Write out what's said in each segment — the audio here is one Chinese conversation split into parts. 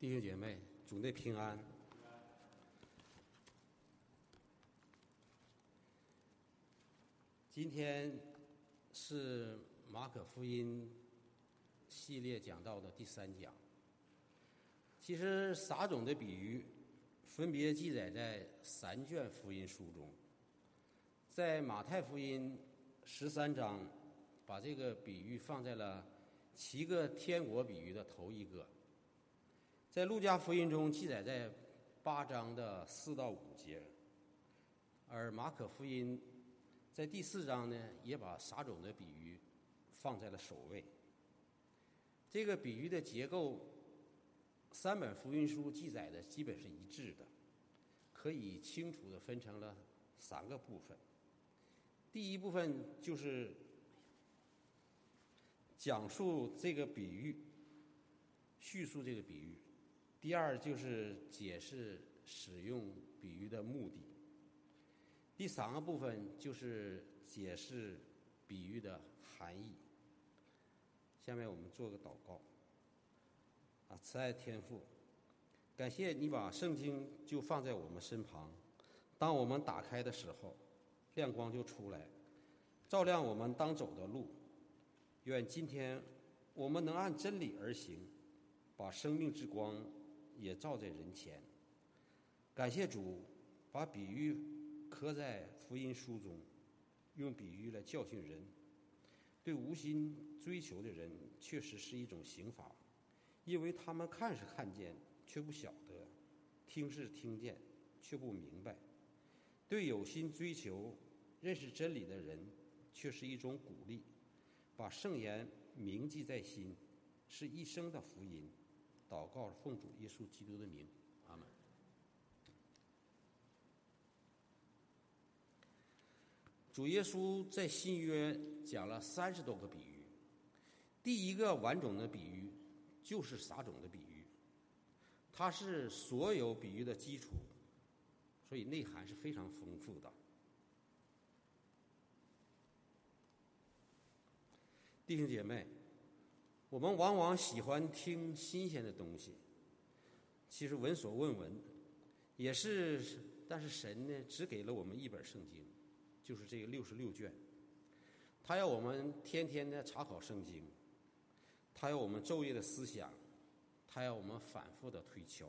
弟兄姐妹，主内平安。今天是马可福音系列讲到的第三讲。其实撒种的比喻分别记载在三卷福音书中，在马太福音十三章，把这个比喻放在了七个天国比喻的头一个。在路加福音中记载在八章的四到五节，而马可福音在第四章呢，也把撒种的比喻放在了首位。这个比喻的结构，三本福音书记载的基本是一致的，可以清楚的分成了三个部分。第一部分就是讲述这个比喻，叙述这个比喻。第二就是解释使用比喻的目的。第三个部分就是解释比喻的含义。下面我们做个祷告。啊，慈爱天父，感谢你把圣经就放在我们身旁，当我们打开的时候，亮光就出来，照亮我们当走的路。愿今天我们能按真理而行，把生命之光。也照在人前。感谢主，把比喻刻在福音书中，用比喻来教训人。对无心追求的人，确实是一种刑罚，因为他们看是看见，却不晓得；听是听见，却不明白。对有心追求、认识真理的人，却是一种鼓励，把圣言铭记在心，是一生的福音。祷告，奉主耶稣基督的名，阿门。主耶稣在新约讲了三十多个比喻，第一个完整的比喻就是撒种的比喻，它是所有比喻的基础，所以内涵是非常丰富的。弟兄姐妹。我们往往喜欢听新鲜的东西，其实闻所未闻，也是。但是神呢，只给了我们一本圣经，就是这个六十六卷。他要我们天天的查考圣经，他要我们昼夜的思想，他要我们反复的推敲。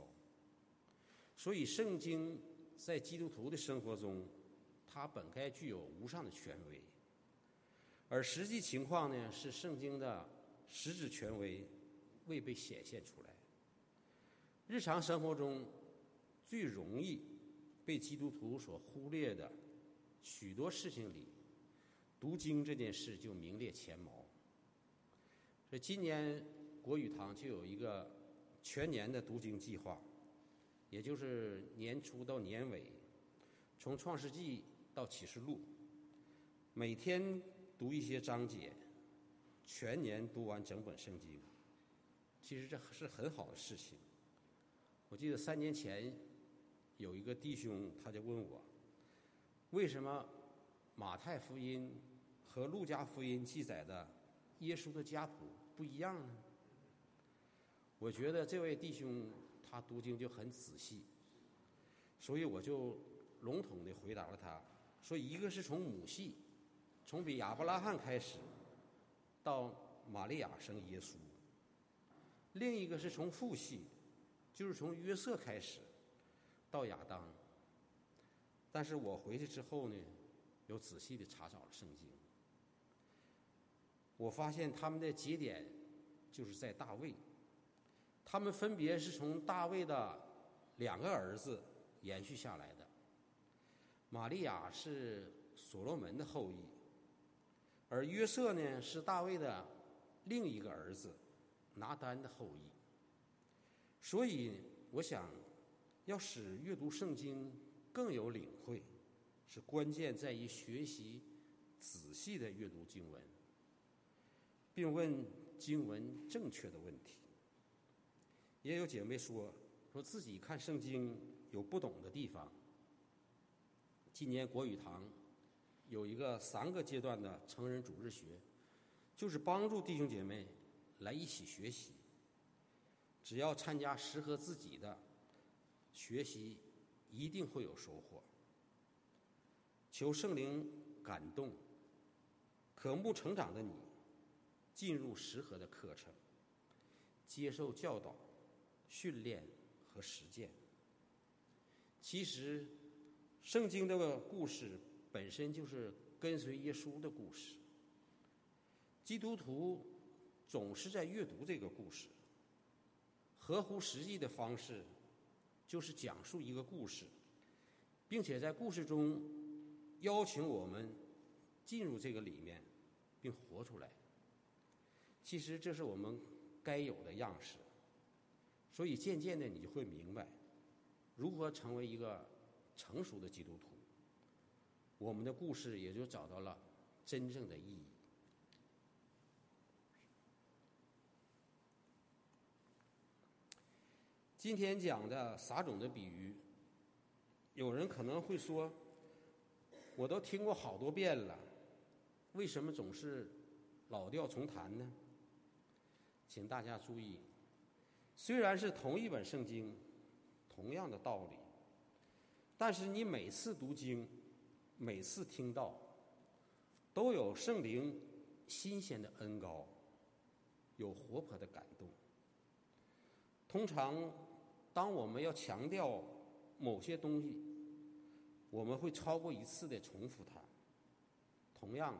所以，圣经在基督徒的生活中，它本该具有无上的权威。而实际情况呢，是圣经的。实质权威未被显现出来。日常生活中最容易被基督徒所忽略的许多事情里，读经这件事就名列前茅。所以今年国语堂就有一个全年的读经计划，也就是年初到年尾，从创世纪到启示录，每天读一些章节。全年读完整本圣经，其实这是很好的事情。我记得三年前有一个弟兄，他就问我，为什么马太福音和路加福音记载的耶稣的家谱不一样呢？我觉得这位弟兄他读经就很仔细，所以我就笼统的回答了他，说一个是从母系，从比亚伯拉罕开始。到玛利亚生耶稣，另一个是从父系，就是从约瑟开始到亚当。但是我回去之后呢，又仔细的查找了圣经，我发现他们的节点就是在大卫，他们分别是从大卫的两个儿子延续下来的。玛利亚是所罗门的后裔。而约瑟呢，是大卫的另一个儿子拿丹的后裔。所以，我想要使阅读圣经更有领会，是关键在于学习仔细的阅读经文，并问经文正确的问题。也有姐妹说，说自己看圣经有不懂的地方。今年国语堂。有一个三个阶段的成人主日学，就是帮助弟兄姐妹来一起学习。只要参加适合自己的学习，一定会有收获。求圣灵感动，渴慕成长的你，进入适合的课程，接受教导、训练和实践。其实，圣经这个故事本身就是跟随耶稣的故事。基督徒总是在阅读这个故事，合乎实际的方式，就是讲述一个故事，并且在故事中邀请我们进入这个里面，并活出来。其实这是我们该有的样式，所以渐渐的你就会明白。如何成为一个成熟的基督徒？我们的故事也就找到了真正的意义。今天讲的撒种的比喻，有人可能会说：“我都听过好多遍了，为什么总是老调重弹呢？”请大家注意，虽然是同一本圣经。同样的道理，但是你每次读经，每次听到，都有圣灵新鲜的恩高，有活泼的感动。通常，当我们要强调某些东西，我们会超过一次的重复它。同样，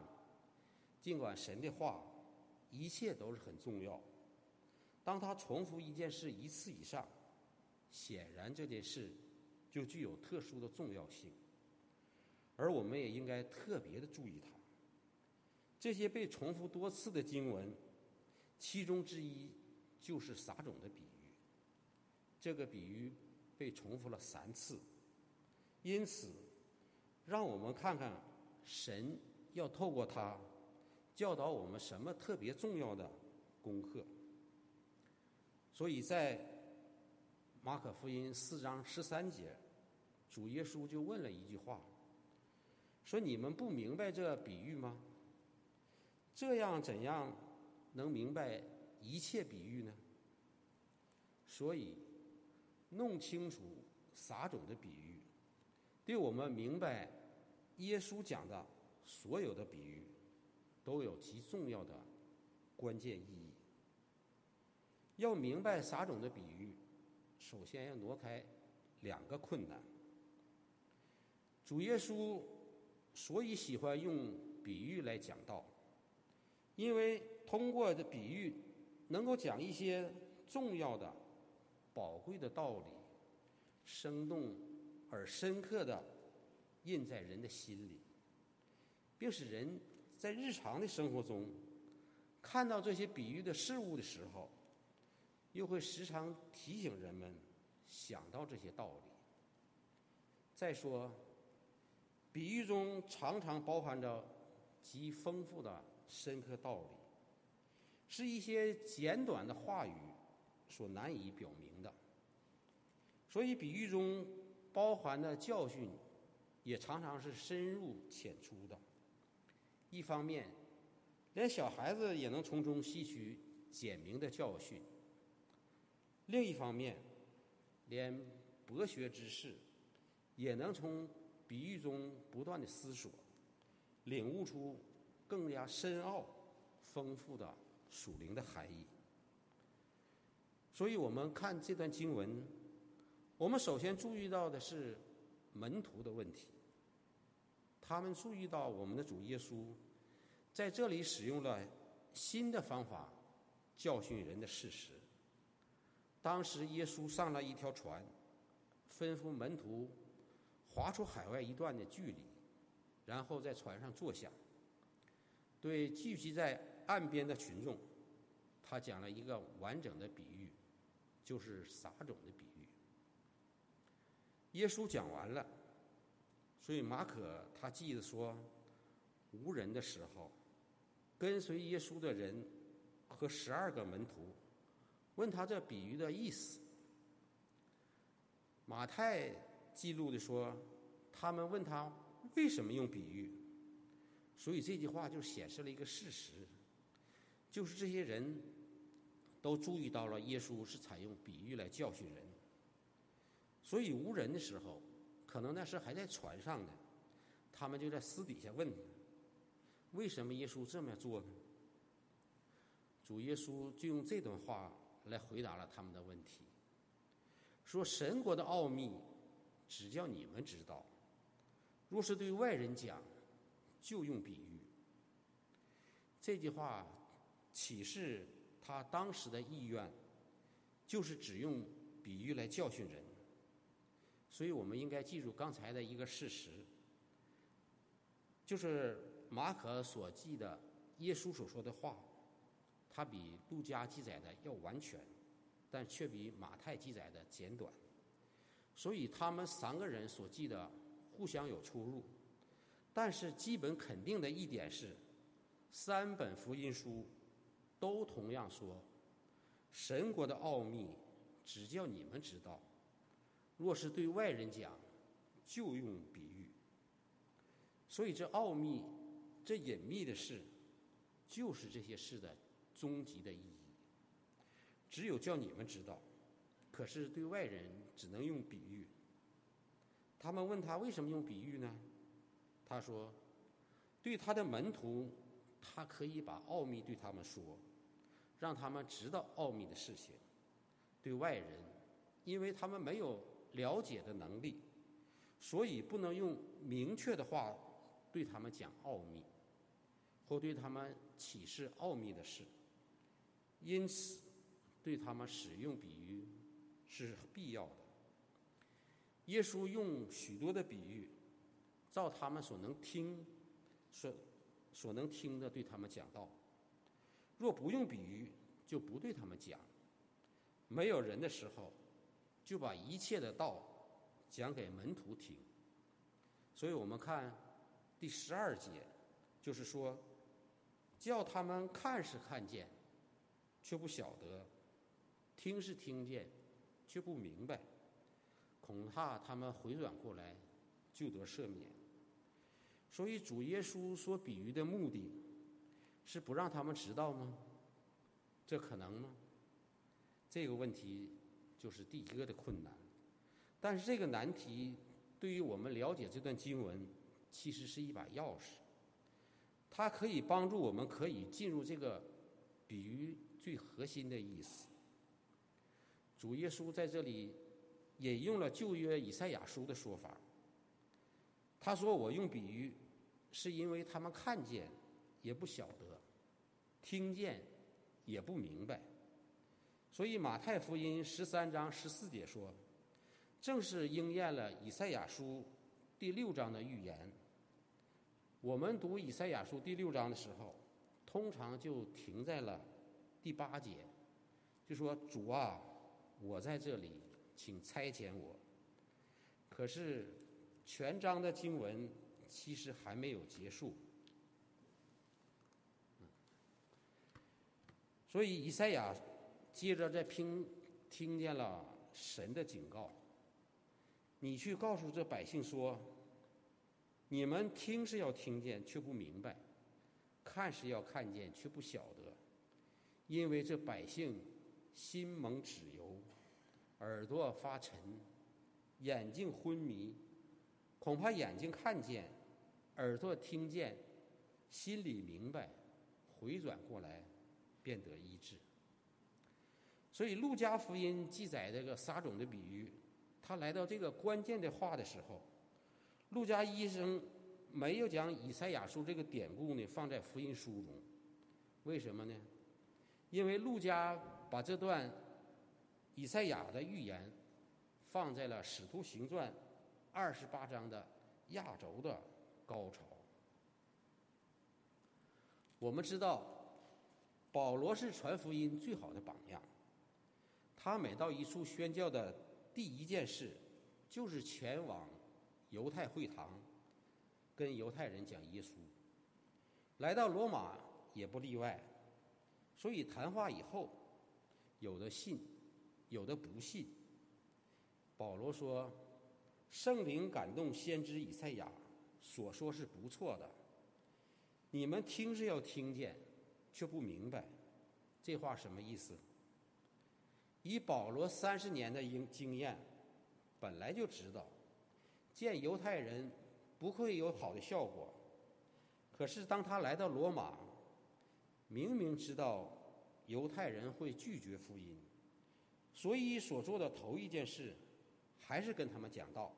尽管神的话一切都是很重要，当他重复一件事一次以上。显然这件事就具有特殊的重要性，而我们也应该特别的注意它。这些被重复多次的经文，其中之一就是撒种的比喻。这个比喻被重复了三次，因此，让我们看看神要透过它教导我们什么特别重要的功课。所以在。马可福音四章十三节，主耶稣就问了一句话：“说你们不明白这比喻吗？这样怎样能明白一切比喻呢？”所以，弄清楚撒种的比喻，对我们明白耶稣讲的所有的比喻，都有极重要的关键意义。要明白撒种的比喻。首先要挪开两个困难。主耶稣所以喜欢用比喻来讲道，因为通过的比喻能够讲一些重要的、宝贵的道理，生动而深刻的印在人的心里，并使人在日常的生活中看到这些比喻的事物的时候。又会时常提醒人们想到这些道理。再说，比喻中常常包含着极丰富的深刻道理，是一些简短的话语所难以表明的。所以，比喻中包含的教训也常常是深入浅出的。一方面，连小孩子也能从中吸取简明的教训。另一方面，连博学之士也能从比喻中不断的思索，领悟出更加深奥、丰富的属灵的含义。所以我们看这段经文，我们首先注意到的是门徒的问题。他们注意到我们的主耶稣在这里使用了新的方法教训人的事实。当时耶稣上了一条船，吩咐门徒划出海外一段的距离，然后在船上坐下，对聚集在岸边的群众，他讲了一个完整的比喻，就是撒种的比喻。耶稣讲完了，所以马可他记得说，无人的时候，跟随耶稣的人和十二个门徒。问他这比喻的意思。马太记录的说，他们问他为什么用比喻，所以这句话就显示了一个事实，就是这些人都注意到了耶稣是采用比喻来教训人。所以无人的时候，可能那时还在船上呢，他们就在私底下问：为什么耶稣这么做呢？主耶稣就用这段话来回答了他们的问题，说：“神国的奥秘，只叫你们知道；若是对外人讲，就用比喻。”这句话启示他当时的意愿，就是只用比喻来教训人。所以我们应该记住刚才的一个事实，就是马可所记的耶稣所说的话。它比路加记载的要完全，但却比马太记载的简短，所以他们三个人所记的互相有出入。但是基本肯定的一点是，三本福音书都同样说，神国的奥秘只叫你们知道，若是对外人讲，就用比喻。所以这奥秘、这隐秘的事，就是这些事的。终极的意义，只有叫你们知道，可是对外人只能用比喻。他们问他为什么用比喻呢？他说，对他的门徒，他可以把奥秘对他们说，让他们知道奥秘的事情；对外人，因为他们没有了解的能力，所以不能用明确的话对他们讲奥秘，或对他们启示奥秘的事。因此，对他们使用比喻是必要的。耶稣用许多的比喻，照他们所能听、所所能听的对他们讲道。若不用比喻，就不对他们讲。没有人的时候，就把一切的道讲给门徒听。所以我们看第十二节，就是说，叫他们看是看见。却不晓得，听是听见，却不明白，恐怕他们回转过来，就得赦免。所以主耶稣所比喻的目的，是不让他们知道吗？这可能吗？这个问题就是第一个的困难。但是这个难题对于我们了解这段经文，其实是一把钥匙，它可以帮助我们可以进入这个比喻。最核心的意思，主耶稣在这里引用了旧约以赛亚书的说法。他说：“我用比喻，是因为他们看见也不晓得，听见也不明白。”所以马太福音十三章十四节说：“正是应验了以赛亚书第六章的预言。”我们读以赛亚书第六章的时候，通常就停在了。第八节就说：“主啊，我在这里，请差遣我。”可是全章的经文其实还没有结束，所以以赛亚接着在听听见了神的警告：“你去告诉这百姓说，你们听是要听见，却不明白；看是要看见，却不晓得。”因为这百姓心蒙脂油，耳朵发沉，眼睛昏迷，恐怕眼睛看见，耳朵听见，心里明白，回转过来，便得医治。所以，路加福音记载这个撒种的比喻，他来到这个关键的话的时候，路加医生没有将以赛亚书这个典故呢放在福音书中，为什么呢？因为陆家把这段以赛亚的预言放在了《使徒行传》二十八章的亚洲的高潮。我们知道，保罗是传福音最好的榜样。他每到一处宣教的第一件事，就是前往犹太会堂，跟犹太人讲耶稣。来到罗马也不例外。所以谈话以后，有的信，有的不信。保罗说：“圣灵感动先知以赛亚所说是不错的，你们听是要听见，却不明白。这话什么意思？以保罗三十年的经经验，本来就知道见犹太人不会有好的效果。可是当他来到罗马，明明知道犹太人会拒绝福音，所以所做的头一件事，还是跟他们讲道。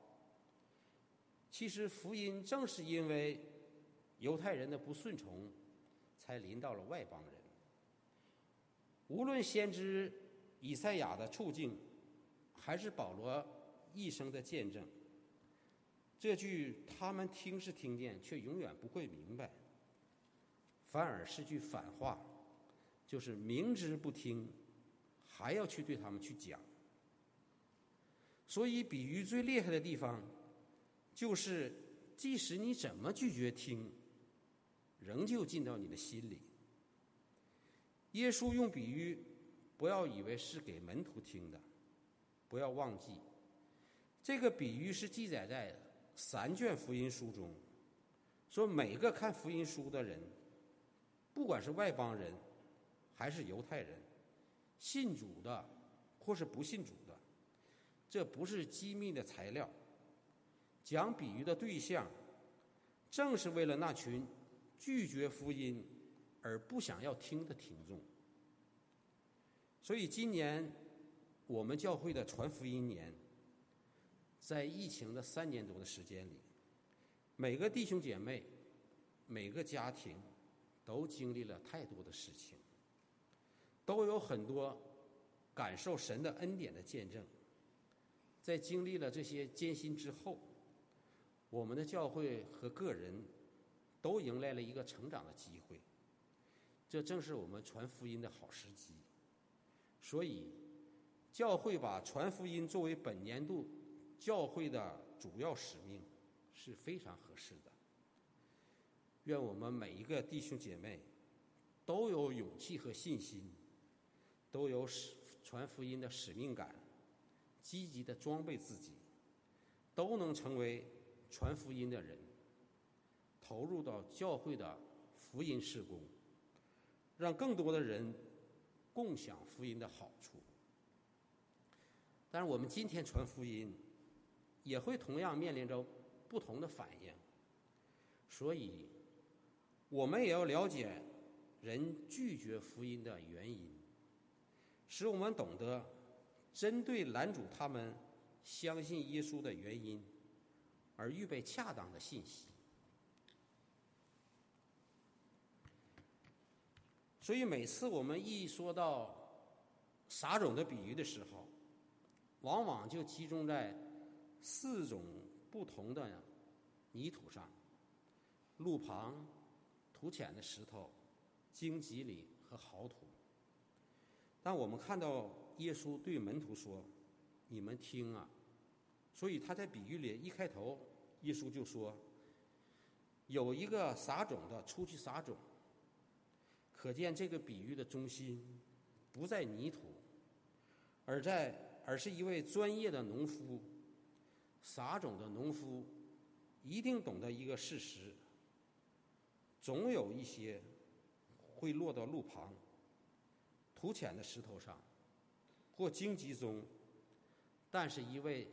其实福音正是因为犹太人的不顺从，才临到了外邦人。无论先知以赛亚的处境，还是保罗一生的见证，这句他们听是听见，却永远不会明白，反而是句反话，就是明知不听，还要去对他们去讲。所以比喻最厉害的地方。就是，即使你怎么拒绝听，仍旧进到你的心里。耶稣用比喻，不要以为是给门徒听的，不要忘记，这个比喻是记载在三卷福音书中，说每个看福音书的人，不管是外邦人，还是犹太人，信主的或是不信主的，这不是机密的材料。讲比喻的对象，正是为了那群拒绝福音而不想要听的听众。所以今年我们教会的传福音年，在疫情的三年多的时间里，每个弟兄姐妹、每个家庭都经历了太多的事情，都有很多感受神的恩典的见证。在经历了这些艰辛之后，我们的教会和个人都迎来了一个成长的机会，这正是我们传福音的好时机。所以，教会把传福音作为本年度教会的主要使命是非常合适的。愿我们每一个弟兄姐妹都有勇气和信心，都有使传福音的使命感，积极的装备自己，都能成为。传福音的人投入到教会的福音事工，让更多的人共享福音的好处。但是我们今天传福音，也会同样面临着不同的反应，所以我们也要了解人拒绝福音的原因，使我们懂得针对拦阻他们相信耶稣的原因。而预备恰当的信息，所以每次我们一说到撒种的比喻的时候，往往就集中在四种不同的泥土上：路旁、土浅的石头、荆棘里和好土。但我们看到耶稣对门徒说：“你们听啊！”所以他在比喻里一开头。耶稣就说：“有一个撒种的出去撒种，可见这个比喻的中心不在泥土，而在而是一位专业的农夫。撒种的农夫一定懂得一个事实：总有一些会落到路旁、土浅的石头上或荆棘中，但是一位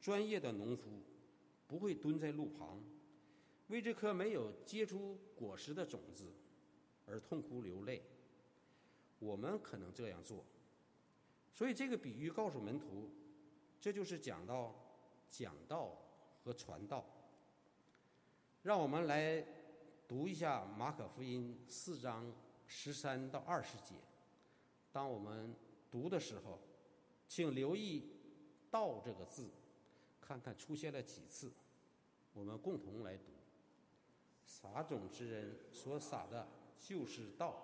专业的农夫。”不会蹲在路旁，为这颗没有结出果实的种子而痛哭流泪。我们可能这样做，所以这个比喻告诉门徒，这就是讲到讲道和传道。让我们来读一下马可福音四章十三到二十节。当我们读的时候，请留意“道”这个字。看看出现了几次，我们共同来读。撒种之人所撒的就是道，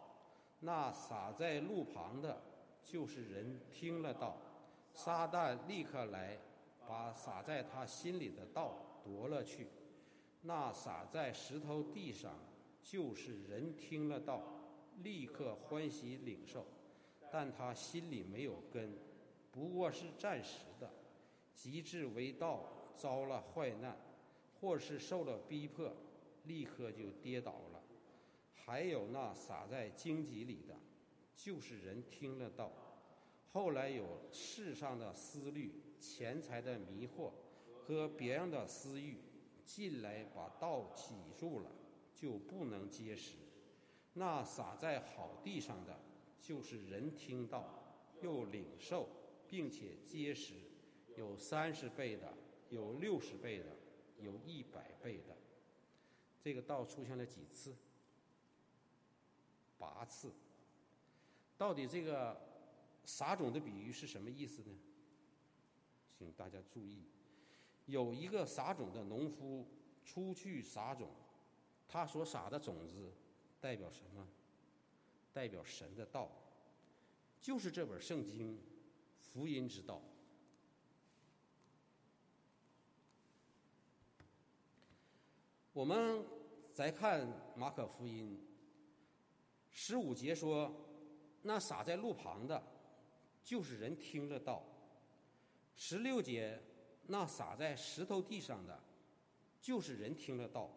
那撒在路旁的，就是人听了道，撒旦立刻来把撒在他心里的道夺了去。那撒在石头地上，就是人听了道，立刻欢喜领受，但他心里没有根，不过是暂时的。极致为道遭了坏难，或是受了逼迫，立刻就跌倒了。还有那撒在荆棘里的，就是人听了道，后来有世上的思虑、钱财的迷惑和别样的私欲进来，把道挤住了，就不能结实。那撒在好地上的，就是人听到又领受，并且结实，有三十倍的，有六十倍的，有一百倍的。这个道出现了几次？八次。到底这个？撒种的比喻是什么意思呢？请大家注意，有一个撒种的农夫出去撒种，他所撒的种子代表什么？代表神的道，就是这本圣经福音之道。我们再看马可福音十五节说：“那撒在路旁的。”就是人听了道，十六节那撒在石头地上的，就是人听了道；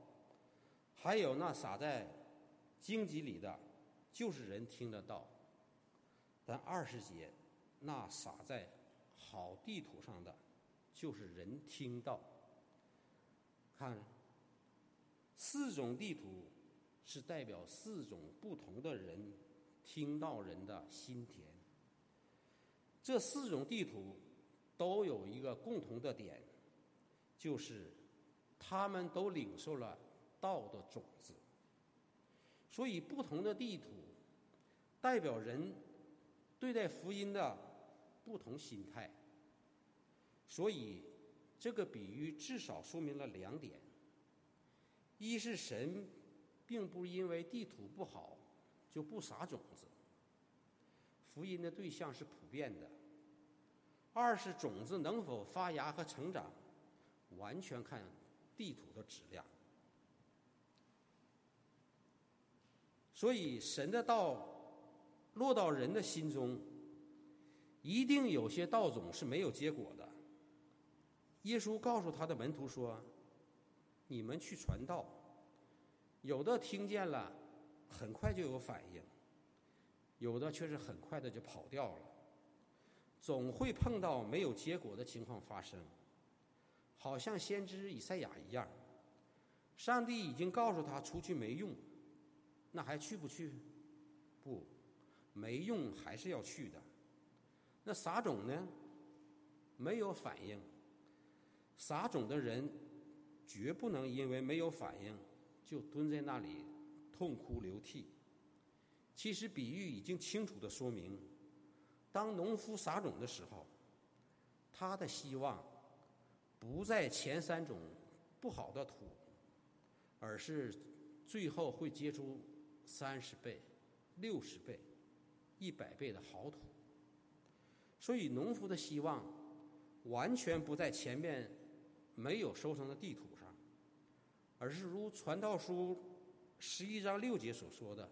还有那撒在荆棘里的，就是人听得到。但二十节那撒在好地图上的，就是人听到。看，四种地图是代表四种不同的人听到人的心田。这四种地图都有一个共同的点，就是他们都领受了道的种子。所以，不同的地图代表人对待福音的不同心态。所以，这个比喻至少说明了两点：一是神并不因为地图不好就不撒种子，福音的对象是普遍的。二是种子能否发芽和成长，完全看地土的质量。所以，神的道落到人的心中，一定有些道种是没有结果的。耶稣告诉他的门徒说：“你们去传道，有的听见了，很快就有反应；有的却是很快的就跑掉了。”总会碰到没有结果的情况发生，好像先知以赛亚一样，上帝已经告诉他出去没用，那还去不去？不，没用还是要去的。那撒种呢？没有反应。撒种的人绝不能因为没有反应就蹲在那里痛哭流涕。其实比喻已经清楚的说明。当农夫撒种的时候，他的希望不在前三种不好的土，而是最后会结出三十倍、六十倍、一百倍的好土。所以，农夫的希望完全不在前面没有收成的地土上，而是如《传道书》十一章六节所说的：“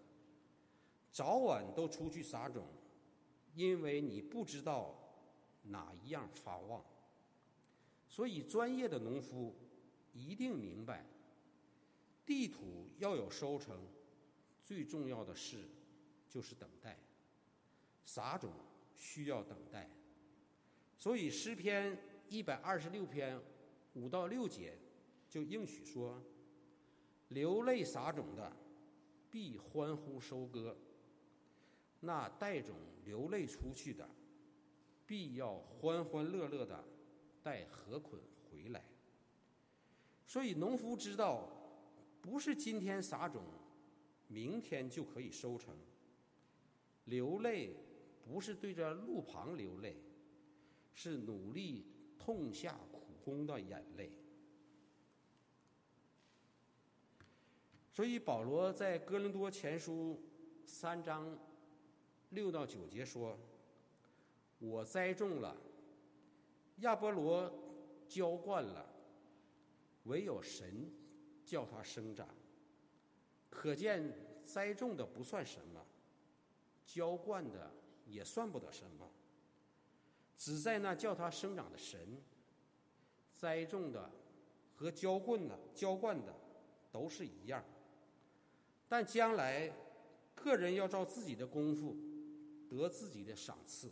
早晚都出去撒种。”因为你不知道哪一样发旺，所以专业的农夫一定明白，地土要有收成，最重要的事就是等待。撒种需要等待，所以诗篇一百二十六篇五到六节就应许说：流泪撒种的，必欢呼收割。那带种流泪出去的，必要欢欢乐乐的带禾捆回来。所以农夫知道，不是今天撒种，明天就可以收成。流泪不是对着路旁流泪，是努力痛下苦功的眼泪。所以保罗在哥林多前书三章。六到九节说：“我栽种了，亚波罗浇灌了，唯有神叫它生长。可见栽种的不算什么，浇灌的也算不得什么。只在那叫它生长的神，栽种的和浇灌的浇灌的都是一样。但将来个人要照自己的功夫。”得自己的赏赐，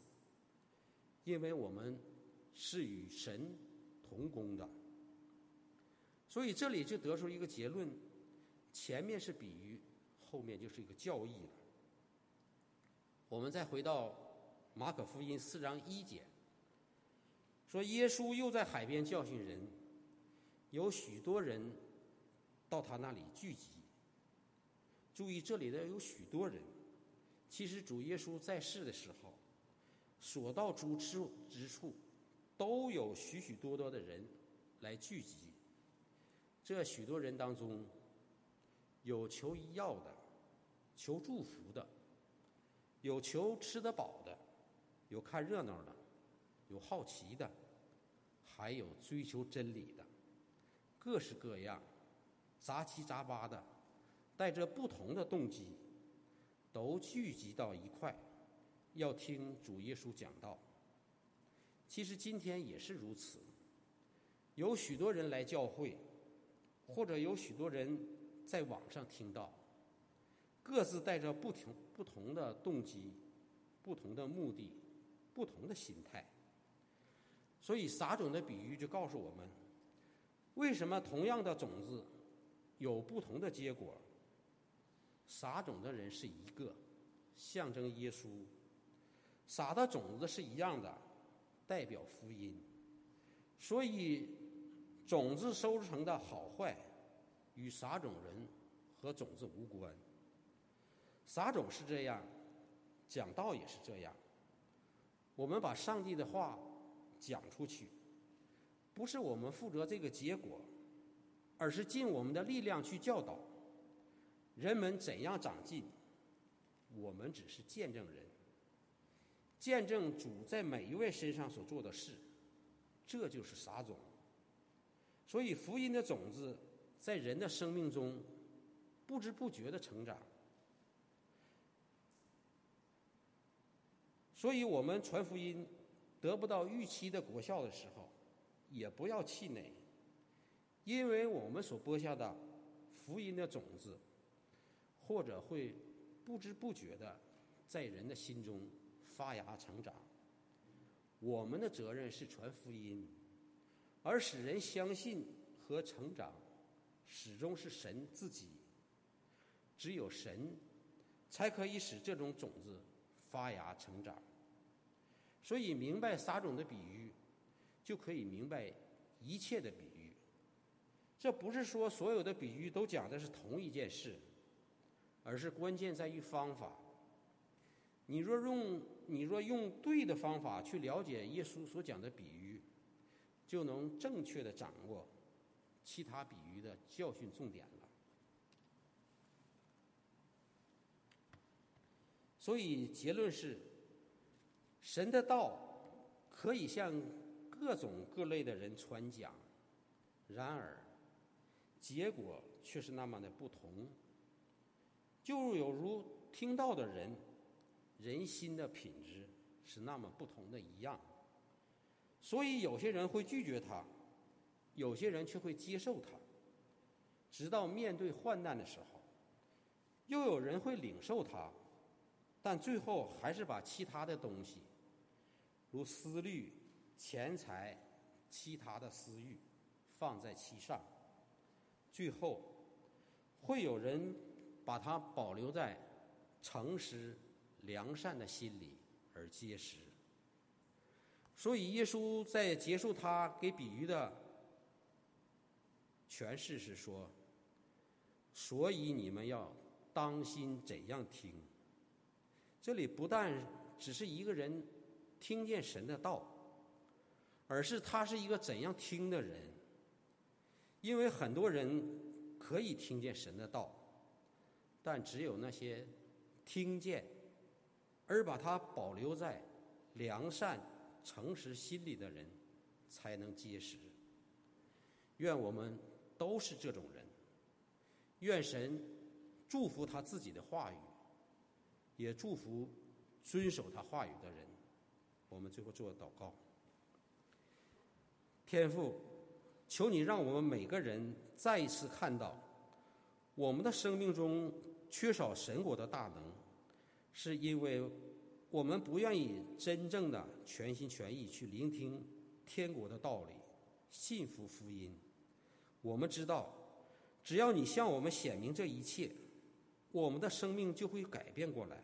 因为我们是与神同工的。所以这里就得出一个结论：前面是比喻，后面就是一个教义了。我们再回到马可福音四章一节，说耶稣又在海边教训人，有许多人到他那里聚集。注意这里的有许多人，其实主耶稣在世的时候，所到之处之处，都有许许多多的人来聚集。这许多人当中，有求医药的，求祝福的，有求吃得饱的，有看热闹的，有好奇的，还有追求真理的，各式各样，杂七杂八的，带着不同的动机，都聚集到一块，要听主耶稣讲道。其实今天也是如此，有许多人来教会。或者有许多人在网上听到，各自带着不同不同的动机、不同的目的、不同的心态。所以撒种的比喻就告诉我们，为什么同样的种子有不同的结果？撒种的人是一个，象征耶稣；撒的种子是一样的，代表福音。所以。种子收成的好坏，与撒种人和种子无关。撒种是这样，讲道也是这样。我们把上帝的话讲出去，不是我们负责这个结果，而是尽我们的力量去教导人们怎样长进。我们只是见证人，见证主在每一位身上所做的事，这就是撒种。所以，福音的种子在人的生命中不知不觉的成长。所以我们传福音得不到预期的果效的时候，也不要气馁，因为我们所播下的福音的种子，或者会不知不觉的在人的心中发芽成长。我们的责任是传福音。而使人相信和成长，始终是神自己。只有神，才可以使这种种子发芽成长。所以，明白撒种的比喻，就可以明白一切的比喻。这不是说所有的比喻都讲的是同一件事，而是关键在于方法。你若用你若用对的方法去了解耶稣所讲的比喻。就能正确的掌握其他比喻的教训重点了。所以结论是：神的道可以向各种各类的人传讲，然而结果却是那么的不同。就有如听到的人，人心的品质是那么不同的一样。所以，有些人会拒绝他，有些人却会接受他，直到面对患难的时候；又有人会领受他，但最后还是把其他的东西，如思虑、钱财、其他的私欲，放在其上。最后，会有人把它保留在诚实、良善的心里而结实。所以，耶稣在结束他给比喻的诠释是说：“所以你们要当心怎样听。”这里不但只是一个人听见神的道，而是他是一个怎样听的人。因为很多人可以听见神的道，但只有那些听见而把它保留在良善。诚实心里的人，才能结实。愿我们都是这种人。愿神祝福他自己的话语，也祝福遵守他话语的人。我们最后做祷告。天父，求你让我们每个人再一次看到，我们的生命中缺少神国的大能，是因为我们不愿意真正的全心全意去聆听天国的道理，信服福音。我们知道，只要你向我们显明这一切，我们的生命就会改变过来。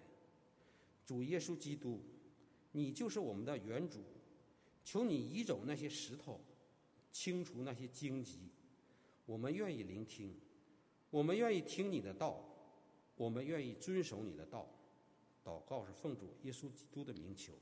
主耶稣基督，你就是我们的原主，求你移走那些石头，清除那些荆棘。我们愿意聆听，我们愿意听你的道，我们愿意遵守你的道。祷告是奉主耶稣基督的名求。